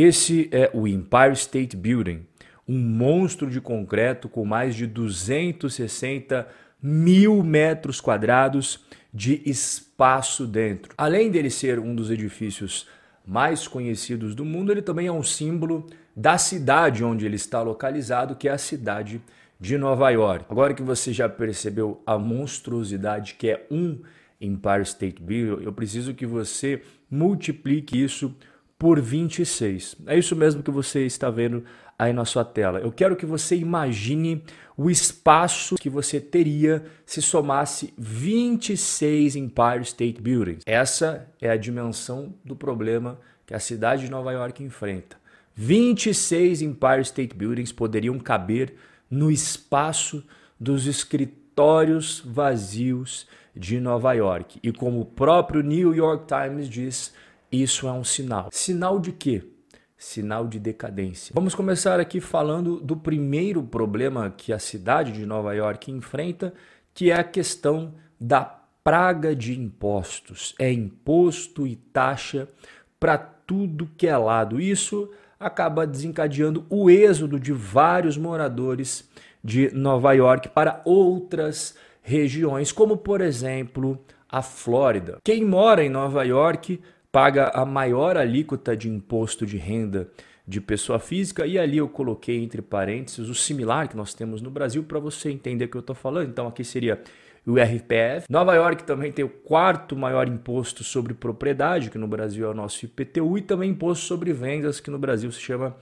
Esse é o Empire State Building, um monstro de concreto com mais de 260 mil metros quadrados de espaço dentro. Além dele ser um dos edifícios mais conhecidos do mundo, ele também é um símbolo da cidade onde ele está localizado, que é a cidade de Nova York. Agora que você já percebeu a monstruosidade que é um Empire State Building, eu preciso que você multiplique isso por 26. É isso mesmo que você está vendo aí na sua tela. Eu quero que você imagine o espaço que você teria se somasse 26 Empire State Buildings. Essa é a dimensão do problema que a cidade de Nova York enfrenta. 26 Empire State Buildings poderiam caber no espaço dos escritórios vazios de Nova York. E como o próprio New York Times diz, isso é um sinal. Sinal de quê? Sinal de decadência. Vamos começar aqui falando do primeiro problema que a cidade de Nova York enfrenta, que é a questão da praga de impostos. É imposto e taxa para tudo que é lado. Isso acaba desencadeando o êxodo de vários moradores de Nova York para outras regiões, como por exemplo a Flórida. Quem mora em Nova York paga a maior alíquota de imposto de renda de pessoa física, e ali eu coloquei entre parênteses o similar que nós temos no Brasil para você entender o que eu estou falando. Então aqui seria o RPF. Nova York também tem o quarto maior imposto sobre propriedade, que no Brasil é o nosso IPTU, e também imposto sobre vendas, que no Brasil se chama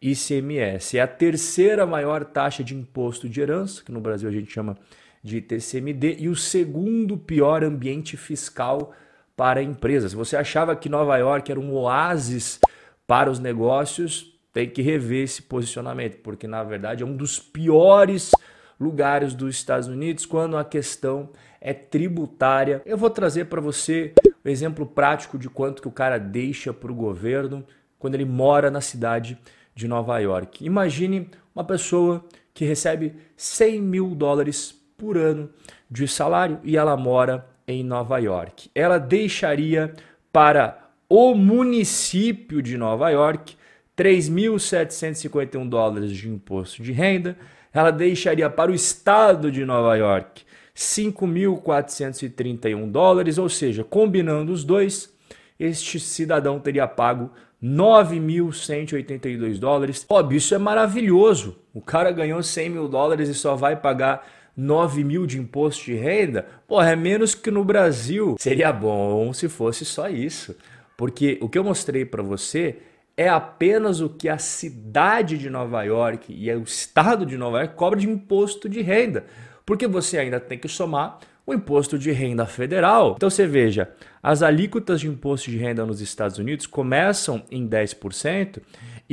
ICMS. É a terceira maior taxa de imposto de herança, que no Brasil a gente chama de TCMD, e o segundo pior ambiente fiscal para empresas. Se você achava que Nova York era um oásis para os negócios, tem que rever esse posicionamento, porque na verdade é um dos piores lugares dos Estados Unidos quando a questão é tributária. Eu vou trazer para você o um exemplo prático de quanto que o cara deixa para o governo quando ele mora na cidade de Nova York. Imagine uma pessoa que recebe 100 mil dólares por ano de salário e ela mora em Nova York. Ela deixaria para o município de Nova York 3.751 dólares de imposto de renda. Ela deixaria para o estado de Nova York 5.431 dólares, ou seja, combinando os dois, este cidadão teria pago 9.182 dólares. Óbvio, isso é maravilhoso. O cara ganhou 100 mil dólares e só vai pagar 9 mil de imposto de renda, porra, é menos que no Brasil. Seria bom se fosse só isso. Porque o que eu mostrei para você é apenas o que a cidade de Nova York e o estado de Nova York cobra de imposto de renda. Porque você ainda tem que somar o imposto de renda federal. Então você veja, as alíquotas de imposto de renda nos Estados Unidos começam em 10%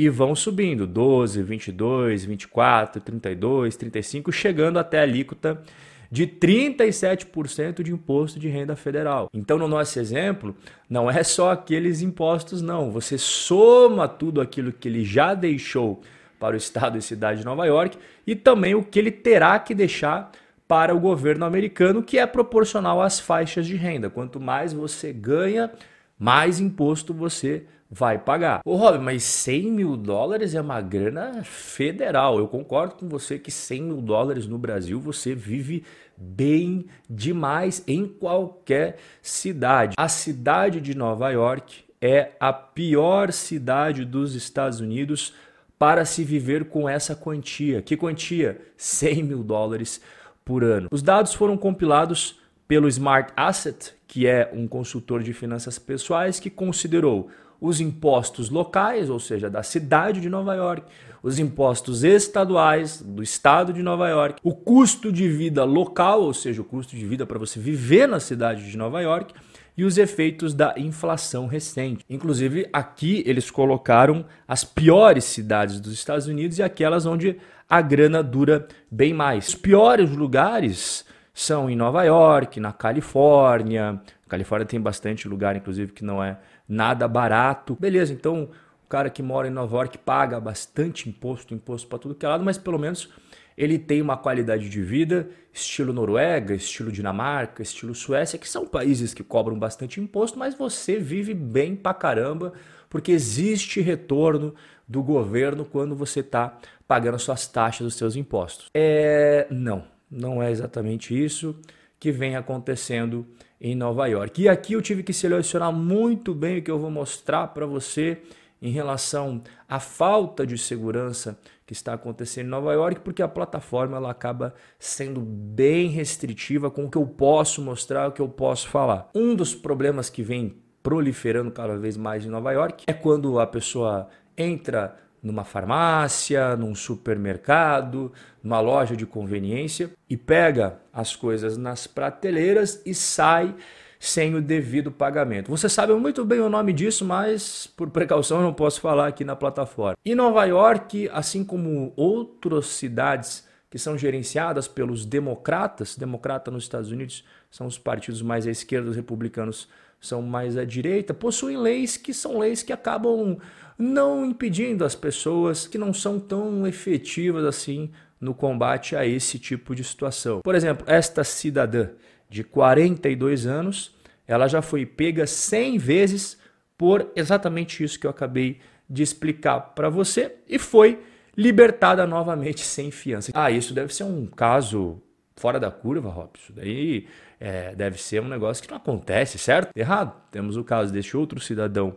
e vão subindo, 12, 22, 24, 32, 35, chegando até a alíquota de 37% de imposto de renda federal. Então, no nosso exemplo, não é só aqueles impostos, não. Você soma tudo aquilo que ele já deixou para o estado e cidade de Nova York e também o que ele terá que deixar para o governo americano, que é proporcional às faixas de renda. Quanto mais você ganha, mais imposto você vai pagar. Ô Rob, mas 100 mil dólares é uma grana federal. Eu concordo com você que 100 mil dólares no Brasil você vive bem demais em qualquer cidade. A cidade de Nova York é a pior cidade dos Estados Unidos para se viver com essa quantia. Que quantia? 100 mil dólares por ano. Os dados foram compilados pelo Smart Asset, que é um consultor de finanças pessoais que considerou os impostos locais, ou seja, da cidade de Nova York, os impostos estaduais do estado de Nova York, o custo de vida local, ou seja, o custo de vida para você viver na cidade de Nova York, e os efeitos da inflação recente. Inclusive, aqui eles colocaram as piores cidades dos Estados Unidos e aquelas onde a grana dura bem mais. Os piores lugares são em Nova York, na Califórnia. A Califórnia tem bastante lugar, inclusive, que não é nada barato. Beleza, então o cara que mora em Nova York paga bastante imposto, imposto para tudo que é lado, mas pelo menos ele tem uma qualidade de vida estilo Noruega, estilo Dinamarca, estilo Suécia, que são países que cobram bastante imposto, mas você vive bem pra caramba, porque existe retorno do governo quando você está pagando suas taxas, os seus impostos. É, não, não é exatamente isso que vem acontecendo em Nova York. E aqui eu tive que selecionar muito bem o que eu vou mostrar para você em relação à falta de segurança que está acontecendo em Nova York, porque a plataforma ela acaba sendo bem restritiva com o que eu posso mostrar, o que eu posso falar. Um dos problemas que vem proliferando cada vez mais em Nova York é quando a pessoa entra numa farmácia, num supermercado, numa loja de conveniência e pega as coisas nas prateleiras e sai sem o devido pagamento. Você sabe muito bem o nome disso, mas por precaução não posso falar aqui na plataforma. Em Nova York, assim como outras cidades que são gerenciadas pelos democratas, democrata nos Estados Unidos são os partidos mais à esquerda, os republicanos são mais à direita, possuem leis que são leis que acabam não impedindo as pessoas que não são tão efetivas assim no combate a esse tipo de situação. Por exemplo, esta cidadã de 42 anos, ela já foi pega 100 vezes por exatamente isso que eu acabei de explicar para você e foi libertada novamente sem fiança. Ah, isso deve ser um caso fora da curva, Rob. Isso daí é, deve ser um negócio que não acontece, certo? Errado. Temos o caso deste outro cidadão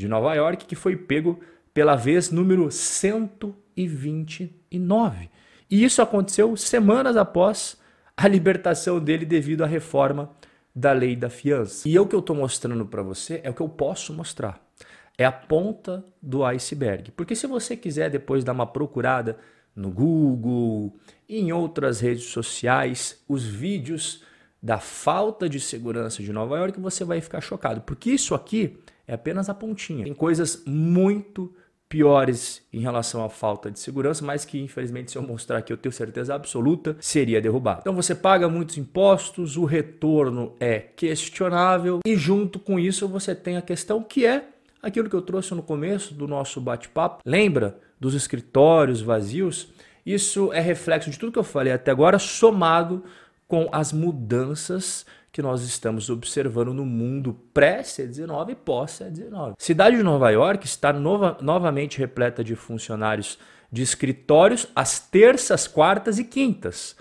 de Nova York que foi pego pela vez número 129. E isso aconteceu semanas após a libertação dele devido à reforma da lei da fiança. E o que eu estou mostrando para você é o que eu posso mostrar. É a ponta do iceberg. Porque se você quiser depois dar uma procurada no Google em outras redes sociais, os vídeos da falta de segurança de Nova York, você vai ficar chocado. Porque isso aqui é apenas a pontinha. Tem coisas muito piores em relação à falta de segurança, mas que infelizmente se eu mostrar aqui eu tenho certeza absoluta seria derrubado. Então você paga muitos impostos, o retorno é questionável e junto com isso você tem a questão que é aquilo que eu trouxe no começo do nosso bate-papo. Lembra dos escritórios vazios? Isso é reflexo de tudo que eu falei até agora, somado com as mudanças que nós estamos observando no mundo pré-C19 e pós-C19. Cidade de Nova York está nova, novamente repleta de funcionários de escritórios às terças, quartas e quintas.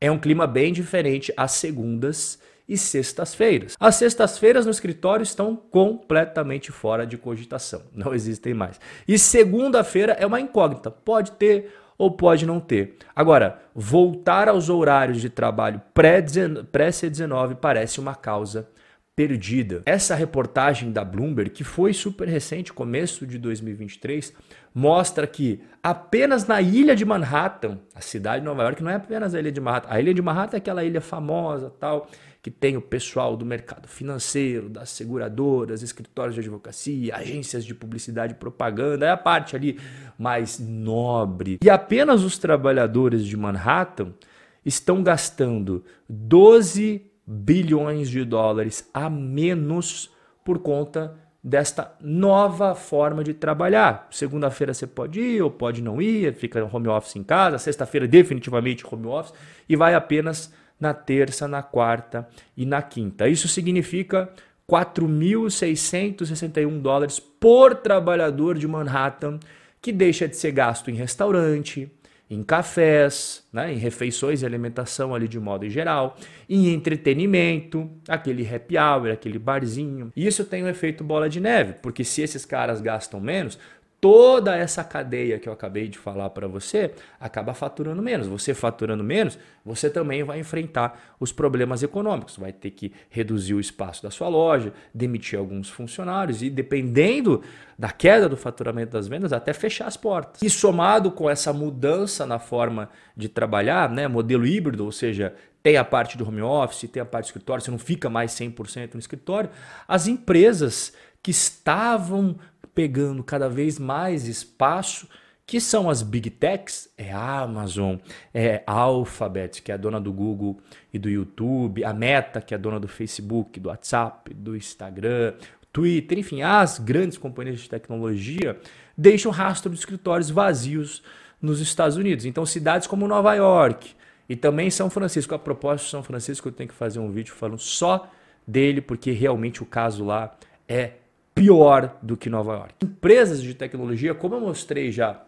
É um clima bem diferente às segundas e sextas-feiras. As sextas-feiras no escritório estão completamente fora de cogitação, não existem mais. E segunda-feira é uma incógnita, pode ter ou pode não ter. Agora, voltar aos horários de trabalho pré-C19 parece uma causa perdida. Essa reportagem da Bloomberg, que foi super recente, começo de 2023, mostra que apenas na ilha de Manhattan, a cidade de Nova York não é apenas a ilha de Manhattan, a ilha de Manhattan é aquela ilha famosa, tal, que tem o pessoal do mercado financeiro, das seguradoras, escritórios de advocacia, agências de publicidade e propaganda, é a parte ali mais nobre. E apenas os trabalhadores de Manhattan estão gastando 12 bilhões de dólares a menos por conta desta nova forma de trabalhar. Segunda-feira você pode ir ou pode não ir, fica home office em casa, sexta-feira definitivamente home office e vai apenas na terça, na quarta e na quinta. Isso significa 4.661 dólares por trabalhador de Manhattan, que deixa de ser gasto em restaurante, em cafés, né, em refeições e alimentação ali de modo geral, em entretenimento, aquele happy hour, aquele barzinho. Isso tem um efeito bola de neve, porque se esses caras gastam menos, toda essa cadeia que eu acabei de falar para você acaba faturando menos. Você faturando menos, você também vai enfrentar os problemas econômicos. Vai ter que reduzir o espaço da sua loja, demitir alguns funcionários e, dependendo da queda do faturamento das vendas, até fechar as portas. E somado com essa mudança na forma de trabalhar, né, modelo híbrido, ou seja, tem a parte do home office, tem a parte do escritório, você não fica mais 100% no escritório, as empresas que estavam pegando cada vez mais espaço, que são as big techs, é a Amazon, é a Alphabet, que é a dona do Google e do YouTube, a Meta, que é a dona do Facebook, do WhatsApp, do Instagram, Twitter, enfim, as grandes companhias de tecnologia deixam rastro de escritórios vazios nos Estados Unidos. Então, cidades como Nova York e também São Francisco. A propósito, São Francisco, eu tenho que fazer um vídeo falando só dele, porque realmente o caso lá é pior do que Nova York. Empresas de tecnologia, como eu mostrei já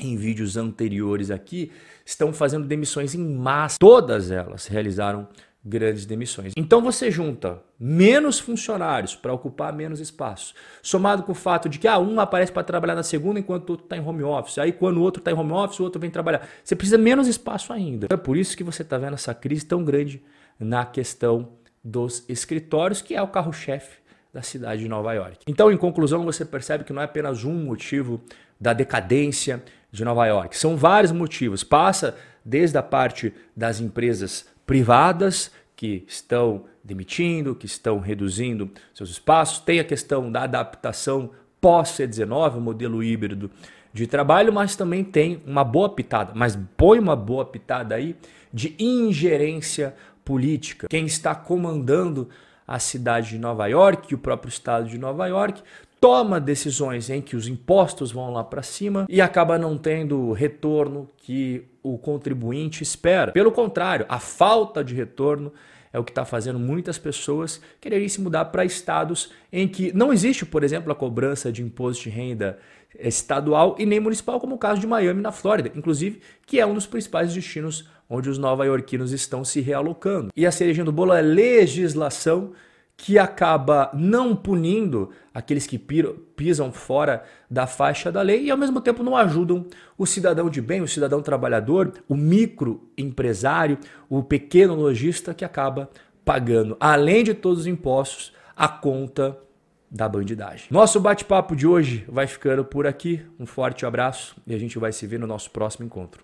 em vídeos anteriores aqui, estão fazendo demissões em massa. Todas elas realizaram grandes demissões. Então você junta menos funcionários para ocupar menos espaço, somado com o fato de que ah, um aparece para trabalhar na segunda enquanto o outro está em home office. Aí quando o outro está em home office, o outro vem trabalhar. Você precisa menos espaço ainda. É por isso que você está vendo essa crise tão grande na questão dos escritórios, que é o carro-chefe da cidade de Nova York. Então, em conclusão, você percebe que não é apenas um motivo da decadência de Nova York. São vários motivos. Passa desde a parte das empresas privadas que estão demitindo, que estão reduzindo seus espaços. Tem a questão da adaptação pós-C19, o modelo híbrido de trabalho, mas também tem uma boa pitada, mas põe uma boa pitada aí de ingerência política. Quem está comandando a cidade de Nova York, o próprio estado de Nova York, toma decisões em que os impostos vão lá para cima e acaba não tendo o retorno que o contribuinte espera. Pelo contrário, a falta de retorno é o que está fazendo muitas pessoas quererem se mudar para estados em que não existe, por exemplo, a cobrança de imposto de renda estadual e nem municipal, como o caso de Miami, na Flórida, inclusive, que é um dos principais destinos onde os nova-iorquinos estão se realocando. E a cerejinha do bolo é legislação que acaba não punindo aqueles que pisam fora da faixa da lei e ao mesmo tempo não ajudam o cidadão de bem, o cidadão trabalhador, o microempresário, o pequeno lojista que acaba pagando, além de todos os impostos, a conta da bandidagem. Nosso bate-papo de hoje vai ficando por aqui. Um forte abraço e a gente vai se ver no nosso próximo encontro.